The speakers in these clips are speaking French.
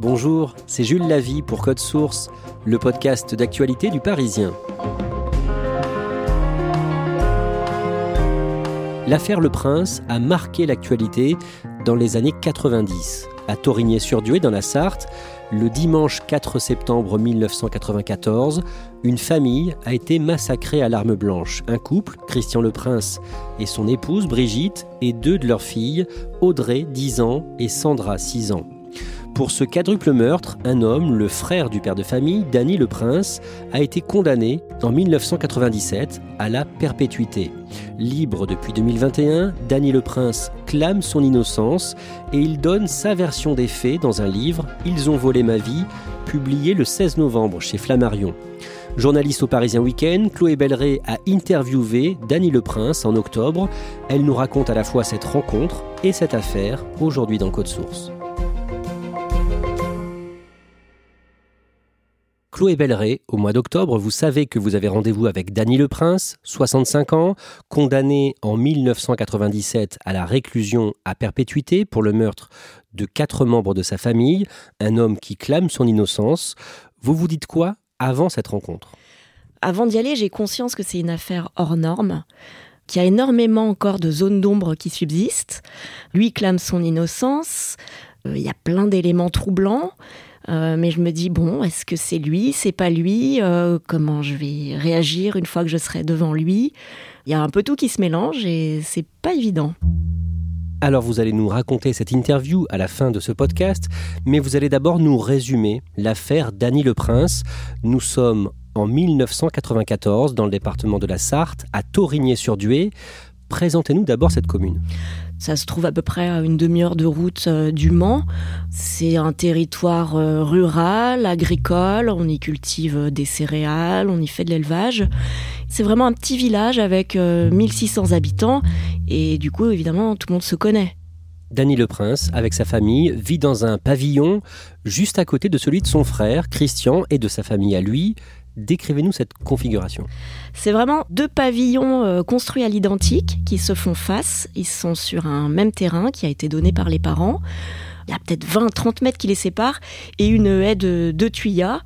Bonjour, c'est Jules Lavie pour Code Source, le podcast d'actualité du Parisien. L'affaire Le Prince a marqué l'actualité dans les années 90. À Torigné-sur-Dué, dans la Sarthe, le dimanche 4 septembre 1994, une famille a été massacrée à l'arme blanche. Un couple, Christian Le Prince et son épouse Brigitte, et deux de leurs filles, Audrey, 10 ans, et Sandra, 6 ans. Pour ce quadruple meurtre, un homme, le frère du père de famille, Danny Le Prince, a été condamné en 1997 à la perpétuité. Libre depuis 2021, Danny Le Prince clame son innocence et il donne sa version des faits dans un livre, Ils ont volé ma vie, publié le 16 novembre chez Flammarion. Journaliste au Parisien Week-end, Chloé Belleret a interviewé Danny Le Prince en octobre. Elle nous raconte à la fois cette rencontre et cette affaire aujourd'hui dans Code Source. Chloé Belleret, au mois d'octobre, vous savez que vous avez rendez-vous avec Danny Le Prince, 65 ans, condamné en 1997 à la réclusion à perpétuité pour le meurtre de quatre membres de sa famille, un homme qui clame son innocence. Vous vous dites quoi avant cette rencontre? Avant d'y aller, j'ai conscience que c'est une affaire hors norme qu'il y a énormément encore de zones d'ombre qui subsistent. Lui clame son innocence, euh, il y a plein d'éléments troublants. Euh, mais je me dis bon, est-ce que c'est lui, c'est pas lui euh, Comment je vais réagir une fois que je serai devant lui? Il y a un peu tout qui se mélange et c'est pas évident. Alors vous allez nous raconter cette interview à la fin de ce podcast, mais vous allez d'abord nous résumer l'affaire Danny Le Prince. Nous sommes en 1994 dans le département de la Sarthe, à Torigné-sur-Dué. Présentez-nous d'abord cette commune. Ça se trouve à peu près à une demi-heure de route euh, du Mans. C'est un territoire euh, rural, agricole. On y cultive euh, des céréales, on y fait de l'élevage. C'est vraiment un petit village avec 1600 habitants. Et du coup, évidemment, tout le monde se connaît. Danny Le Prince, avec sa famille, vit dans un pavillon juste à côté de celui de son frère, Christian, et de sa famille à lui. Décrivez-nous cette configuration. C'est vraiment deux pavillons euh, construits à l'identique qui se font face. Ils sont sur un même terrain qui a été donné par les parents. Il y a peut-être 20-30 mètres qui les séparent et une haie de deux tuyas.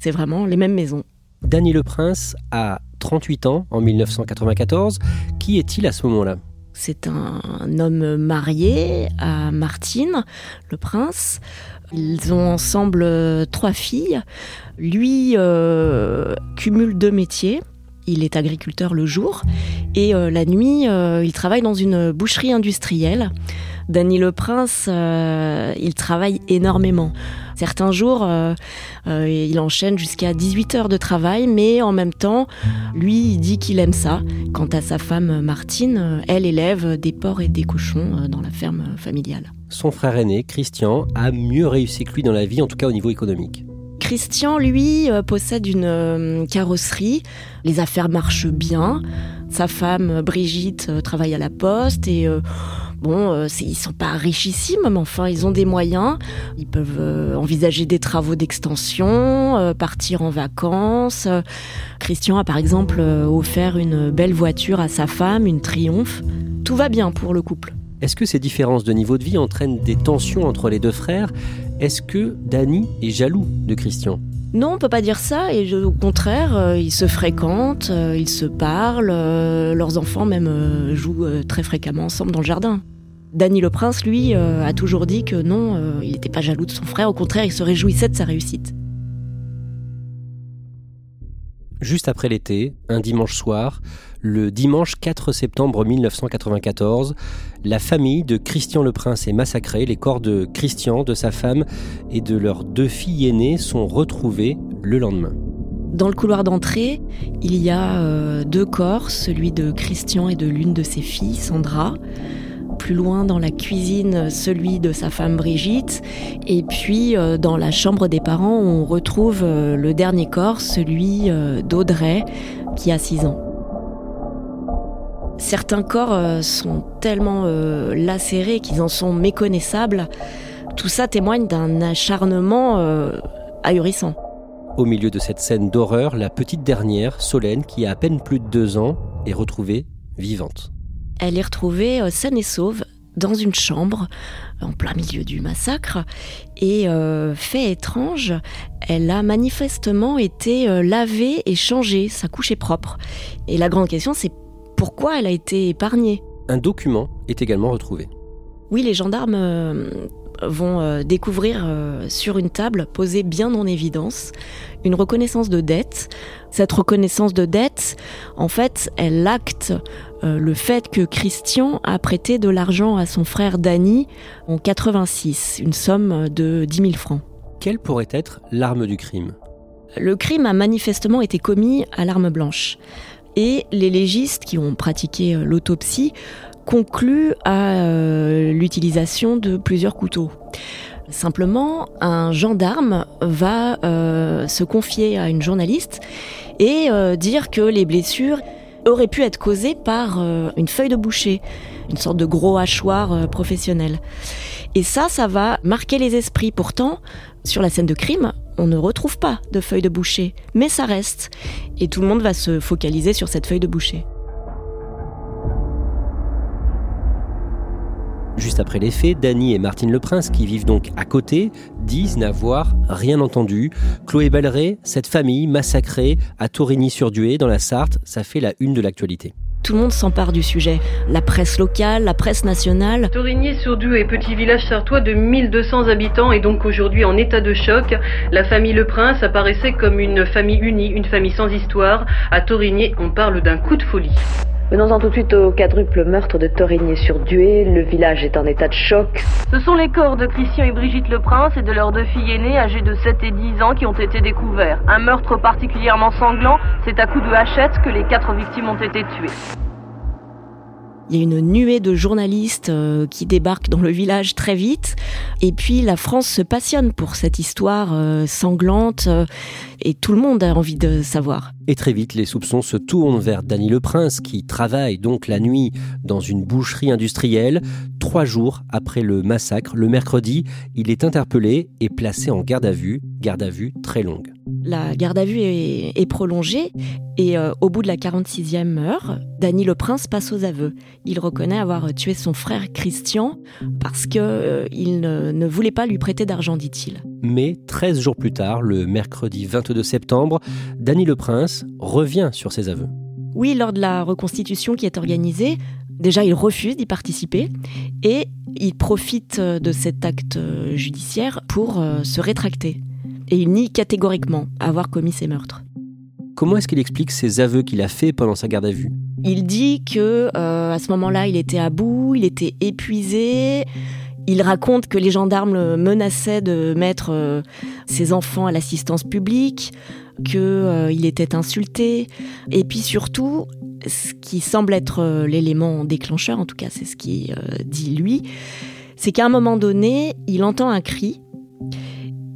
C'est vraiment les mêmes maisons. Danny Le Prince a 38 ans en 1994. Qui est-il à ce moment-là? C'est un homme marié à Martine, le prince. Ils ont ensemble euh, trois filles. Lui euh, cumule deux métiers. Il est agriculteur le jour et euh, la nuit, il travaille dans une boucherie industrielle. Danny Le Prince, il travaille énormément. Certains jours, il enchaîne jusqu'à 18 heures de travail, mais en même temps, lui, il dit qu'il aime ça. Quant à sa femme Martine, elle élève des porcs et des cochons dans la ferme familiale. Son frère aîné, Christian, a mieux réussi que lui dans la vie, en tout cas au niveau économique. Christian, lui, euh, possède une euh, carrosserie. Les affaires marchent bien. Sa femme, Brigitte, euh, travaille à la poste et bon, ils sont pas richissimes, mais enfin, ils ont des moyens. Ils peuvent envisager des travaux d'extension, partir en vacances. Christian a par exemple offert une belle voiture à sa femme, une Triumph. Tout va bien pour le couple. Est-ce que ces différences de niveau de vie entraînent des tensions entre les deux frères? Est-ce que Danny est jaloux de Christian? Non, on peut pas dire ça. Et au contraire, euh, ils se fréquentent, euh, ils se parlent. euh, leurs enfants même jouent très fréquemment ensemble dans le jardin. Danny le Prince, lui, a toujours dit que non, il n'était pas jaloux de son frère. Au contraire, il se réjouissait de sa réussite. Juste après l'été, un dimanche soir, le dimanche 4 septembre 1994, la famille de Christian le Prince est massacrée. Les corps de Christian, de sa femme et de leurs deux filles aînées sont retrouvés le lendemain. Dans le couloir d'entrée, il y a euh, deux corps, celui de Christian et de l'une de ses filles, Sandra. Plus loin dans la cuisine, celui de sa femme Brigitte. Et puis euh, dans la chambre des parents, on retrouve euh, le dernier corps, celui d'Audrey, qui a 6 ans. Certains corps euh, sont tellement euh, lacérés qu'ils en sont méconnaissables. Tout ça témoigne d'un acharnement euh, ahurissant. Au milieu de cette scène d'horreur, la petite dernière, Solène, qui a à peine plus de deux ans, est retrouvée vivante. Elle est retrouvée euh, saine et sauve dans une chambre en plein milieu du massacre. Et euh, fait étrange, elle a manifestement été lavée et changée, sa couche est propre. Et la grande question, c'est pourquoi elle a été épargnée Un document est également retrouvé. Oui, les gendarmes euh, vont euh, découvrir euh, sur une table posée bien en évidence une reconnaissance de dette. Cette reconnaissance de dette, en fait, elle acte le fait que Christian a prêté de l'argent à son frère Danny en 86, une somme de 10 000 francs. Quelle pourrait être l'arme du crime? Le crime a manifestement été commis à l'arme blanche. Et les légistes qui ont pratiqué euh, l'autopsie concluent à euh, l'utilisation de plusieurs couteaux. Simplement, un gendarme va euh, se confier à une journaliste et dire que les blessures auraient pu être causées par une feuille de boucher, une sorte de gros hachoir professionnel. Et ça, ça va marquer les esprits. Pourtant, sur la scène de crime, on ne retrouve pas de feuille de boucher, mais ça reste. Et tout le monde va se focaliser sur cette feuille de boucher. Juste après les faits, Dany et Martine Le Prince, qui vivent donc à côté, disent n'avoir rien entendu. Chloé Balleret, cette famille massacrée à Torigny-sur-Dué, dans la Sarthe, ça fait la une de l'actualité. Tout le monde s'empare du sujet. La presse locale, la presse nationale. Torigny-sur-Doubs est petit village sartois de 1200 habitants et donc aujourd'hui en état de choc. La famille Le Prince apparaissait comme une famille unie, une famille sans histoire. À Torigny, on parle d'un coup de folie. Venons-en tout de suite au quadruple meurtre de Torigny-sur-Dué. Le village est en état de choc. Ce sont les corps de Christian et Brigitte Le Prince et de leurs deux filles aînées âgées de 7 et 10 ans qui ont été découverts. Un meurtre particulièrement sanglant, c'est à coups de hachette que les quatre victimes ont été tuées. Il y a une nuée de journalistes euh, qui débarquent dans le village très vite. Et puis la France se passionne pour cette histoire euh, sanglante euh, et tout le monde a envie de savoir. Et très vite, les soupçons se tournent vers Dany Le Prince, qui travaille donc la nuit dans une boucherie industrielle. Trois jours après le massacre, le mercredi, il est interpellé et placé en garde à vue, garde à vue très longue. La garde à vue est, est prolongée et euh, au bout de la 46e heure, Dany le Prince passe aux aveux. Il reconnaît avoir tué son frère Christian parce que euh, il ne, ne voulait pas lui prêter d'argent, dit-il. Mais 13 jours plus tard, le mercredi 22 septembre, Dany Le Prince revient sur ses aveux. Oui, lors de la reconstitution qui est organisée, déjà il refuse d'y participer et il profite euh, de cet acte euh, judiciaire pour se rétracter. Et il nie catégoriquement avoir commis ces meurtres. Comment est-ce qu'il explique ces aveux qu'il a faits pendant sa garde à vue? Il dit que euh, à ce moment-là, il était à bout, il était épuisé. Il raconte que les gendarmes menaçaient de mettre euh, ses enfants à l'assistance publique, que euh, était insulté, et puis surtout, ce qui semble être l'élément déclencheur, en tout cas c'est ce qu'il euh, dit lui, c'est qu'à un moment donné, il entend un cri,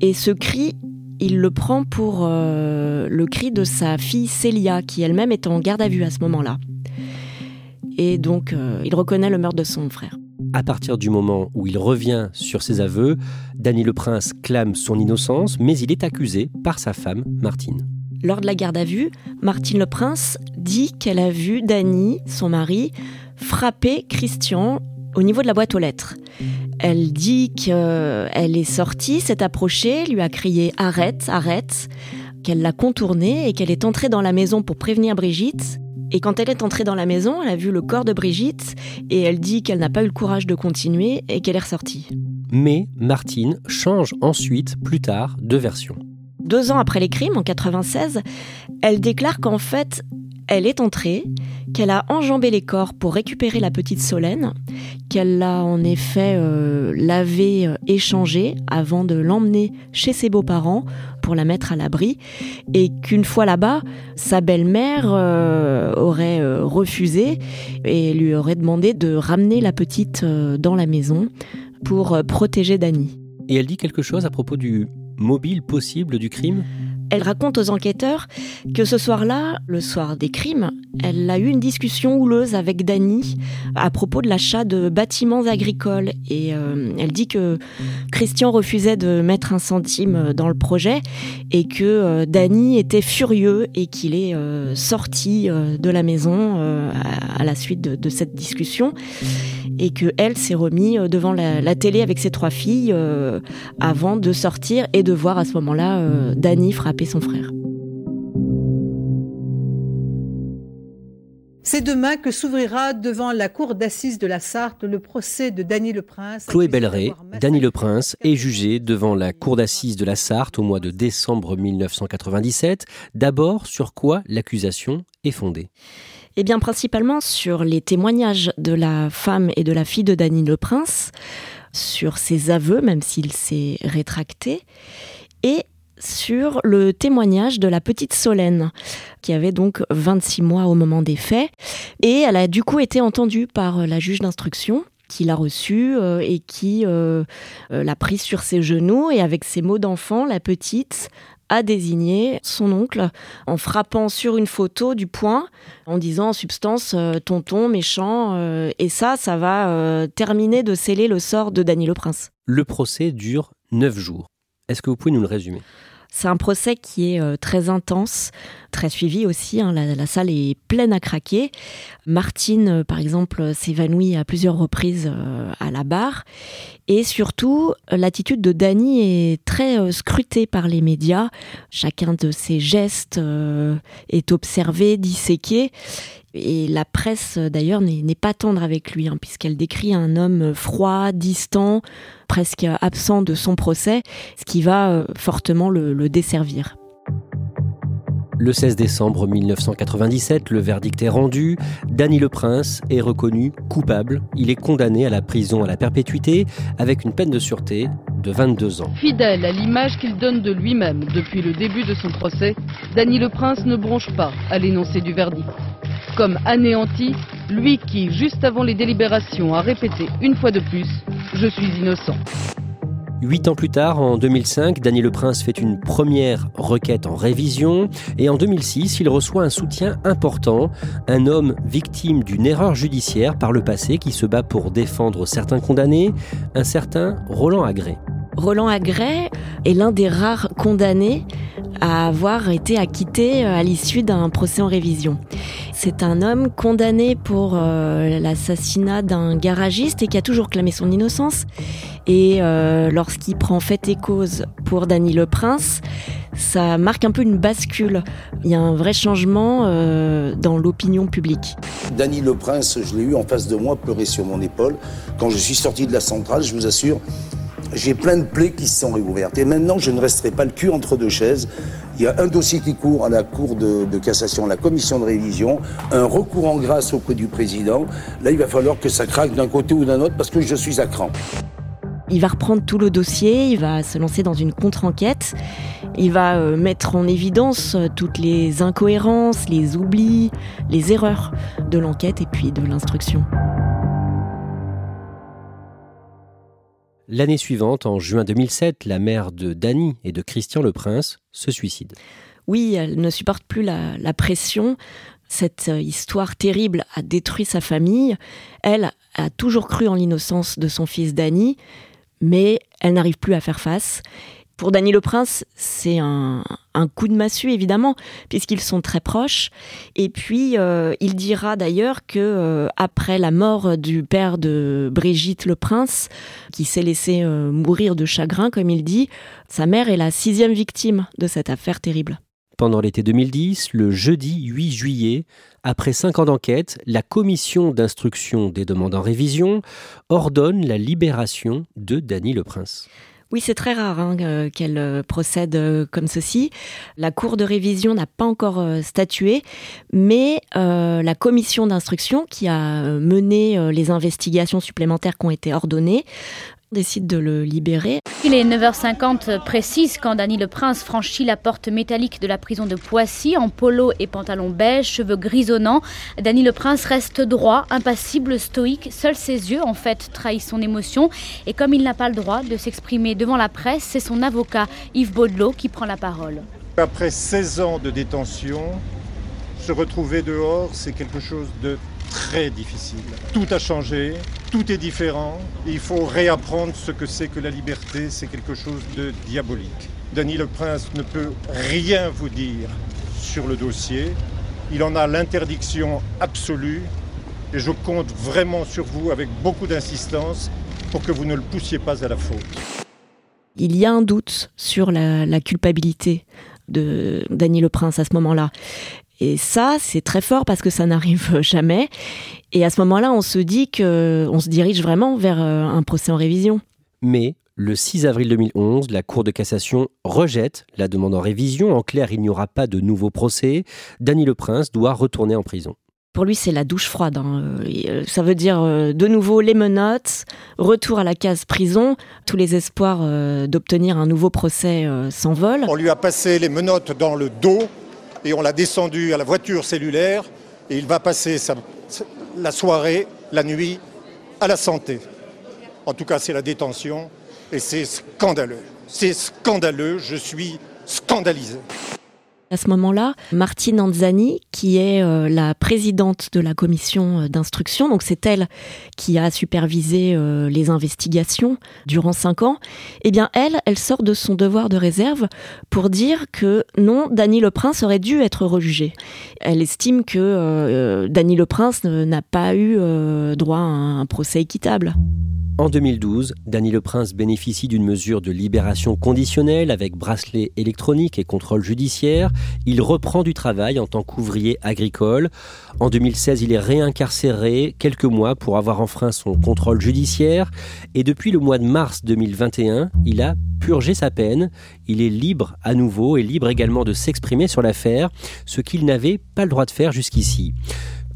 et ce cri, il le prend pour le cri de sa fille Célia, qui elle-même est en garde à vue à ce moment-là. Et donc, euh, il reconnaît le meurtre de son frère. À partir du moment où il revient sur ses aveux, Dany Le Prince clame son innocence, mais il est accusé par sa femme, Martine. Lors de la garde à vue, Martine Le Prince dit qu'elle a vu Dany, son mari, frapper Christian au niveau de la boîte aux lettres. Elle dit qu'elle est sortie, s'est approchée, lui a crié arrête, arrête. qu'elle l'a contourné et qu'elle est entrée dans la maison pour prévenir Brigitte. Et quand elle est entrée dans la maison, elle a vu le corps de Brigitte et elle dit qu'elle n'a pas eu le courage de continuer et qu'elle est ressortie. Mais Martine change ensuite, plus tard, de version. Deux ans après les crimes, en 96, elle déclare qu'en fait, elle est entrée, qu'elle a enjambé les corps pour récupérer la petite Solène, qu'elle l'a en effet euh, lavée, euh, échangée avant de l'emmener chez ses beaux-parents pour la mettre à l'abri, et qu'une fois là-bas, sa belle-mère euh, aurait refusé et lui aurait demandé de ramener la petite dans la maison pour protéger Dany. Et elle dit quelque chose à propos du mobile possible du crime? Elle raconte aux enquêteurs que ce soir-là, le soir des crimes, elle a eu une discussion houleuse avec Dany à propos de l'achat de bâtiments agricoles. Et euh, elle dit que Christian refusait de mettre un centime dans le projet et que euh, Dany était furieux et qu'il est euh, sorti de la maison à, la suite de, cette discussion et que elle s'est remis devant la, la, télé avec ses trois filles avant de sortir et de voir à ce moment-là Dany frapper son frère. C'est demain que s'ouvrira devant la cour d'assises de la Sarthe le procès de Dany Le Prince. Chloé Belleret, Dany Le Prince, est jugé devant la cour d'assises de la Sarthe au mois de décembre 1997. D'abord, sur quoi l'accusation est fondée? Eh bien, principalement sur les témoignages de la femme et de la fille de Dany Le Prince, sur ses aveux, même s'il s'est rétracté, et sur le témoignage de la petite Solène, qui avait donc 26 mois au moment des faits. Et elle a du coup été entendue par la juge d'instruction qui l'a reçue euh, et qui euh, euh, l'a prise sur ses genoux et avec ses mots d'enfant, la petite a désigné son oncle en frappant sur une photo du poing en disant en substance tonton méchant et ça ça va terminer de sceller le sort de Dany le Prince. Le procès dure neuf jours. Est-ce que vous pouvez nous le résumer? C'est un procès qui est euh, très intense, très suivi aussi. Hein. La, salle est pleine à craquer. Martine, euh, par exemple, s'évanouit à plusieurs reprises euh, à la barre. Et surtout, l'attitude de Dany est très scrutée par les médias. Chacun de ses gestes est observé, disséqué. Et la presse, d'ailleurs, n'est pas tendre avec lui, hein, puisqu'elle décrit un homme froid, distant, presque absent de son procès, ce qui va euh, fortement le, desservir. Le 16 décembre 1997, le verdict est rendu. Danny Le Prince est reconnu coupable. Il est condamné à la prison à la perpétuité avec une peine de sûreté de 22 ans. Fidèle à l'image qu'il donne de lui-même depuis le début de son procès, Danny Le Prince ne bronche pas à l'énoncé du verdict comme anéanti, lui qui, juste avant les délibérations, a répété une fois de plus « Je suis innocent ». Huit ans plus tard, en 2005, Daniel Le Prince fait une première requête en révision et en 2006, il reçoit un soutien important, un homme victime d'une erreur judiciaire par le passé qui se bat pour défendre certains condamnés, un certain Roland Agré. Roland Agré est l'un des rares condamnés à avoir été acquitté à l'issue d'un procès en révision. C'est un homme condamné pour euh, l'assassinat d'un garagiste et qui a toujours clamé son innocence. Et euh, lorsqu'il prend fait et cause pour Dany Le Prince, ça marque un peu une bascule. Il y a un vrai changement euh, dans l'opinion publique. Dany Le Prince, je l'ai eu en face de moi, pleurer sur mon épaule. Quand je suis sorti de la centrale, je vous assure, j'ai plein de plaies qui se sont réouvertes. Et maintenant, je ne resterai pas le cul entre deux chaises. Il y a un dossier qui court à la Cour de, cassation, la commission de révision, un recours en grâce auprès du président. Là, il va falloir que ça craque d'un côté ou d'un autre parce que je suis à cran. Il va reprendre tout le dossier, il va se lancer dans une contre-enquête, il va euh, mettre en évidence euh, toutes les incohérences, les oublis, les erreurs de l'enquête et puis de l'instruction. L'année suivante, en juin 2007, la mère de Dany et de Christian le Prince se suicide. Oui, elle ne supporte plus la, pression. Cette euh, histoire terrible a détruit sa famille. Elle a toujours cru en l'innocence de son fils Dany, mais elle n'arrive plus à faire face. Pour Dany le Prince, c'est un, coup de massue, évidemment, puisqu'ils sont très proches. Et puis, euh, il dira d'ailleurs que euh, après la mort du père de Brigitte le Prince, qui s'est laissé euh, mourir de chagrin, comme il dit, sa mère est la sixième victime de cette affaire terrible. pendant l'été 2010, le jeudi 8 juillet, après cinq ans d'enquête, la commission d'instruction des demandes en révision ordonne la libération de Dany Le Prince. Oui, c'est très rare hein, euh, qu'elle euh, procède euh, comme ceci. La Cour de révision n'a pas encore statué, mais la commission d'instruction qui a mené les investigations supplémentaires qui ont été ordonnées décide de le libérer. Il est 9h50 précise quand Dany le Prince franchit la porte métallique de la prison de Poissy en polo et pantalon beige, cheveux grisonnants. Dany le Prince reste droit, impassible, stoïque. Seuls ses yeux, en fait, trahissent son émotion. Et comme il n'a pas le droit de s'exprimer devant la presse, c'est son avocat, Yves Baudelot, qui prend la parole. Après 16 ans de détention, se retrouver dehors, c'est quelque chose de très difficile. Tout a changé, tout est différent. il faut réapprendre ce que c'est que la liberté. C'est quelque chose de diabolique. Dany le Prince ne peut rien vous dire sur le dossier. Il en a l'interdiction absolue. Et je compte vraiment sur vous avec beaucoup d'insistance pour que vous ne le poussiez pas à la faute. Il y a un doute sur la, culpabilité de Dany le Prince à ce moment-là. Et ça, c'est très fort parce que ça n'arrive jamais. Et à ce moment-là, on se dit que on se dirige vraiment vers euh, un procès en révision. Mais le 6 avril 2011, la Cour de cassation rejette la demande en révision. En clair, il n'y aura pas de nouveau procès. Dany Le Prince doit retourner en prison. Pour lui, c'est la douche froide. Hein. Euh, ça veut dire euh, de nouveau les menottes, retour à la case prison. Tous les espoirs d'obtenir un nouveau procès s'envolent. On lui a passé les menottes dans le dos et on l'a descendu à la voiture cellulaire et il va passer la soirée, la nuit, à la santé. En tout cas, c'est la détention et c'est scandaleux. C'est scandaleux, je suis scandalisé. À ce moment-là, Martine Anzani, qui est euh, la présidente de la commission euh, d'instruction, donc c'est elle qui a supervisé euh, les investigations durant cinq ans, eh bien elle, elle sort de son devoir de réserve pour dire que non, Dany Le Prince aurait dû être rejugé. Elle estime que Dany Le Prince n'a pas eu droit à un procès équitable. En 2012, Dany Le Prince bénéficie d'une mesure de libération conditionnelle avec bracelet électronique et contrôle judiciaire. Il reprend du travail en tant qu'ouvrier agricole. En 2016, il est réincarcéré quelques mois pour avoir enfreint son contrôle judiciaire. Et depuis le mois de mars 2021, il a purgé sa peine. Il est libre à nouveau et libre également de s'exprimer sur l'affaire, ce qu'il n'avait pas le droit de faire jusqu'ici.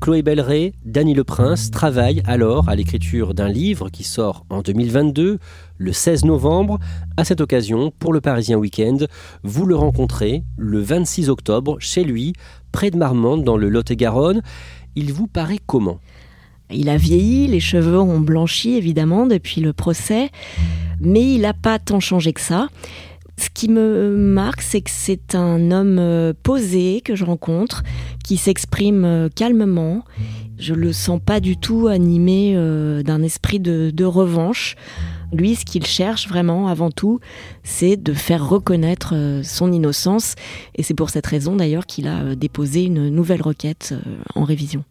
Chloé Belleret, Dany Le Prince travaillent alors à l'écriture d'un livre qui sort en 2022, le 16 novembre. À cette occasion, pour le Parisien Week-end, vous le rencontrez le 26 octobre chez lui, près de Marmande, dans le Lot-et-Garonne. Il vous paraît comment? Il a vieilli, les cheveux ont blanchi évidemment depuis le procès, mais il n'a pas tant changé que ça. Ce qui me marque, c'est que c'est un homme euh, posé que je rencontre, qui s'exprime euh, calmement. Je le sens pas du tout animé euh, d'un esprit de, revanche. Lui, ce qu'il cherche vraiment avant tout, c'est de faire reconnaître son innocence. Et c'est pour cette raison d'ailleurs qu'il a déposé une nouvelle requête en révision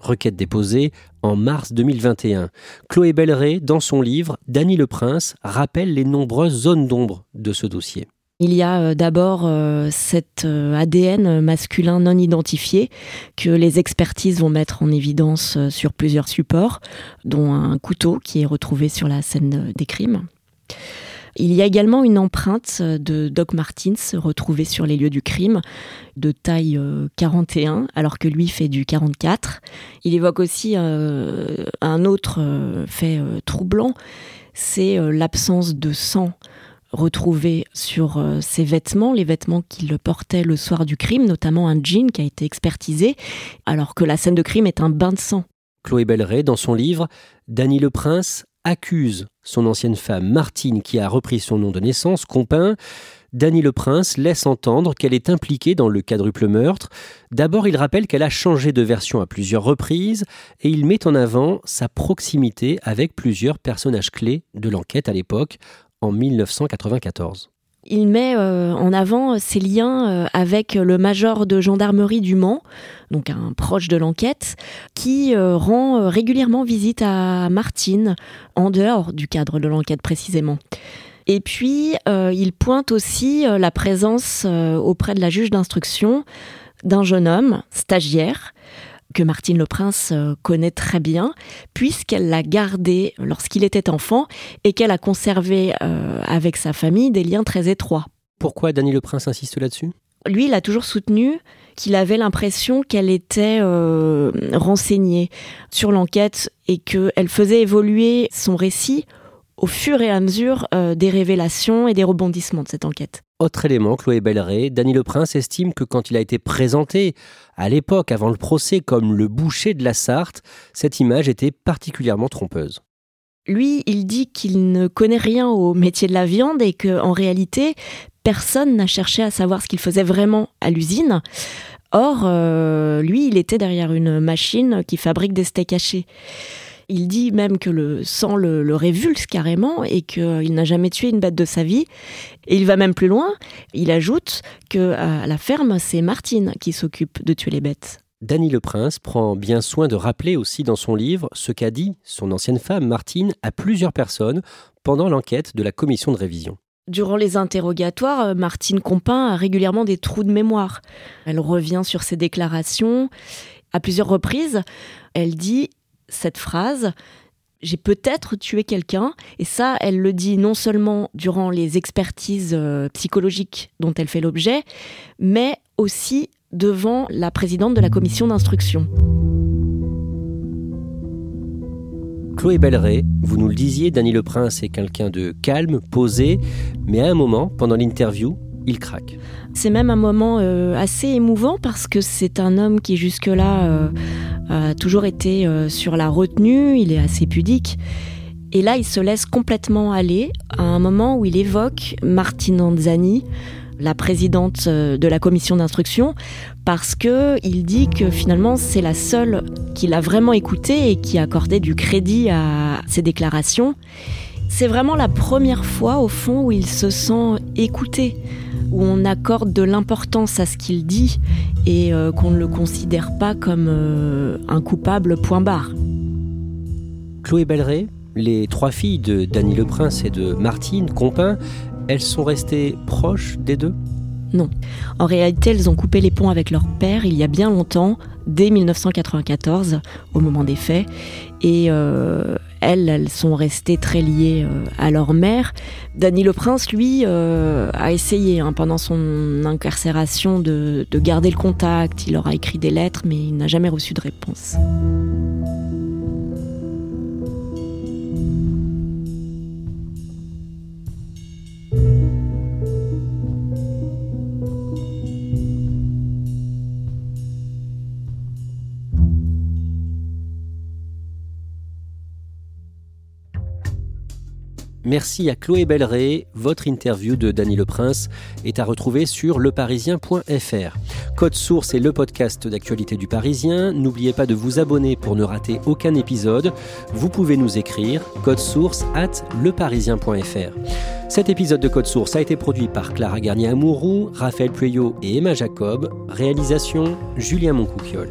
requête déposée en mars 2021. Chloé Belleret, dans son livre, Dany Le Prince rappelle les nombreuses zones d'ombre de ce dossier. Il y a euh, d'abord euh, cet euh, ADN masculin non identifié que les expertises vont mettre en évidence sur plusieurs supports, dont un couteau qui est retrouvé sur la scène des crimes. Il y a également une empreinte de Doc Martins retrouvée sur les lieux du crime, de taille 41, euh, alors que lui fait du 44. Il évoque aussi un autre fait troublant, c'est l'absence de sang retrouvé sur ses vêtements, les vêtements qu'il portait le soir du crime, notamment un jean qui a été expertisé, alors que la scène de crime est un bain de sang. Chloé Belleret, dans son livre, Dany le Prince accuse son ancienne femme Martine, qui a repris son nom de naissance, Compin. Dany le Prince laisse entendre qu'elle est impliquée dans le quadruple meurtre. D'abord, il rappelle qu'elle a changé de version à plusieurs reprises et il met en avant sa proximité avec plusieurs personnages clés de l'enquête à l'époque, en 1994 il met euh, en avant ses liens euh, avec le major de gendarmerie du Mans, donc un proche de l'enquête, qui euh, rend régulièrement visite à Martine, en dehors du cadre de l'enquête précisément. Et puis, euh, il pointe aussi euh, la présence euh, auprès de la juge d'instruction d'un jeune homme, stagiaire, que Martine Le Prince connaît très bien, puisqu'elle l'a gardé lorsqu'il était enfant et qu'elle a conservé avec sa famille des liens très étroits. Pourquoi Dany Le Prince insiste là-dessus? Lui, il a toujours soutenu qu'il avait l'impression qu'elle était renseignée sur l'enquête et qu'elle faisait évoluer son récit au fur et à mesure euh, des révélations et des rebondissements de cette enquête. Autre élément, Chloé Belleret, Dany Le Prince estime que quand il a été présenté à l'époque, avant le procès, comme le boucher de la Sarthe, cette image était particulièrement trompeuse. Lui, il dit qu'il ne connaît rien au métier de la viande et qu'en réalité, personne n'a cherché à savoir ce qu'il faisait vraiment à l'usine. Or, euh, lui, il était derrière une machine qui fabrique des steaks hachés. Il dit même que le sang le, révulse carrément et qu'il n'a jamais tué une bête de sa vie. Et il va même plus loin. Il ajoute que à la ferme, c'est Martine qui s'occupe de tuer les bêtes. Dany Le Prince prend bien soin de rappeler aussi dans son livre ce qu'a dit son ancienne femme Martine à plusieurs personnes pendant l'enquête de la commission de révision. Durant les interrogatoires, Martine Compin a régulièrement des trous de mémoire. Elle revient sur ses déclarations. À plusieurs reprises, elle dit cette phrase j'ai peut-être tué quelqu'un. Et ça, elle le dit non seulement durant les expertises euh, psychologiques dont elle fait l'objet, mais aussi devant la présidente de la commission d'instruction. Chloé Belleret, vous nous le disiez, Dany Le Prince est quelqu'un de calme, posé, mais à un moment, pendant l'interview, il craque. C'est même un moment euh, assez émouvant parce que c'est un homme qui jusque-là euh, a toujours été euh, sur la retenue, il est assez pudique. Et là, il se laisse complètement aller à un moment où il évoque Martine Anzani, la présidente de la commission d'instruction, parce que il dit que finalement c'est la seule qu'il a vraiment écoutée et qui accordait du crédit à ses déclarations. C'est vraiment la première fois au fond où il se sent écouté où on accorde de l'importance à ce qu'il dit et euh, qu'on ne le considère pas comme euh, un coupable point barre. Chloé Belleret, les trois filles de Dany Le Prince et de Martine Compin, elles sont restées proches des deux? Non. En réalité, elles ont coupé les ponts avec leur père il y a bien longtemps, dès 1994, au moment des faits. Et euh, elles, elles sont restées très liées euh, à leur mère. Dany le Prince, lui, euh, a essayé hein, pendant son incarcération de, de garder le contact. Il leur a écrit des lettres, mais il n'a jamais reçu de réponse. Merci à Chloé Belleret. Votre interview de Dany Le Prince est à retrouver sur leparisien.fr. Code Source est le podcast d'actualité du Parisien. N'oubliez pas de vous abonner pour ne rater aucun épisode. Vous pouvez nous écrire code source at leparisien.fr. Cet épisode de Code Source a été produit par Clara Garnier-Amouroux, Raphaël Pueyo et Emma Jacob. Réalisation Julien Moncouquiole.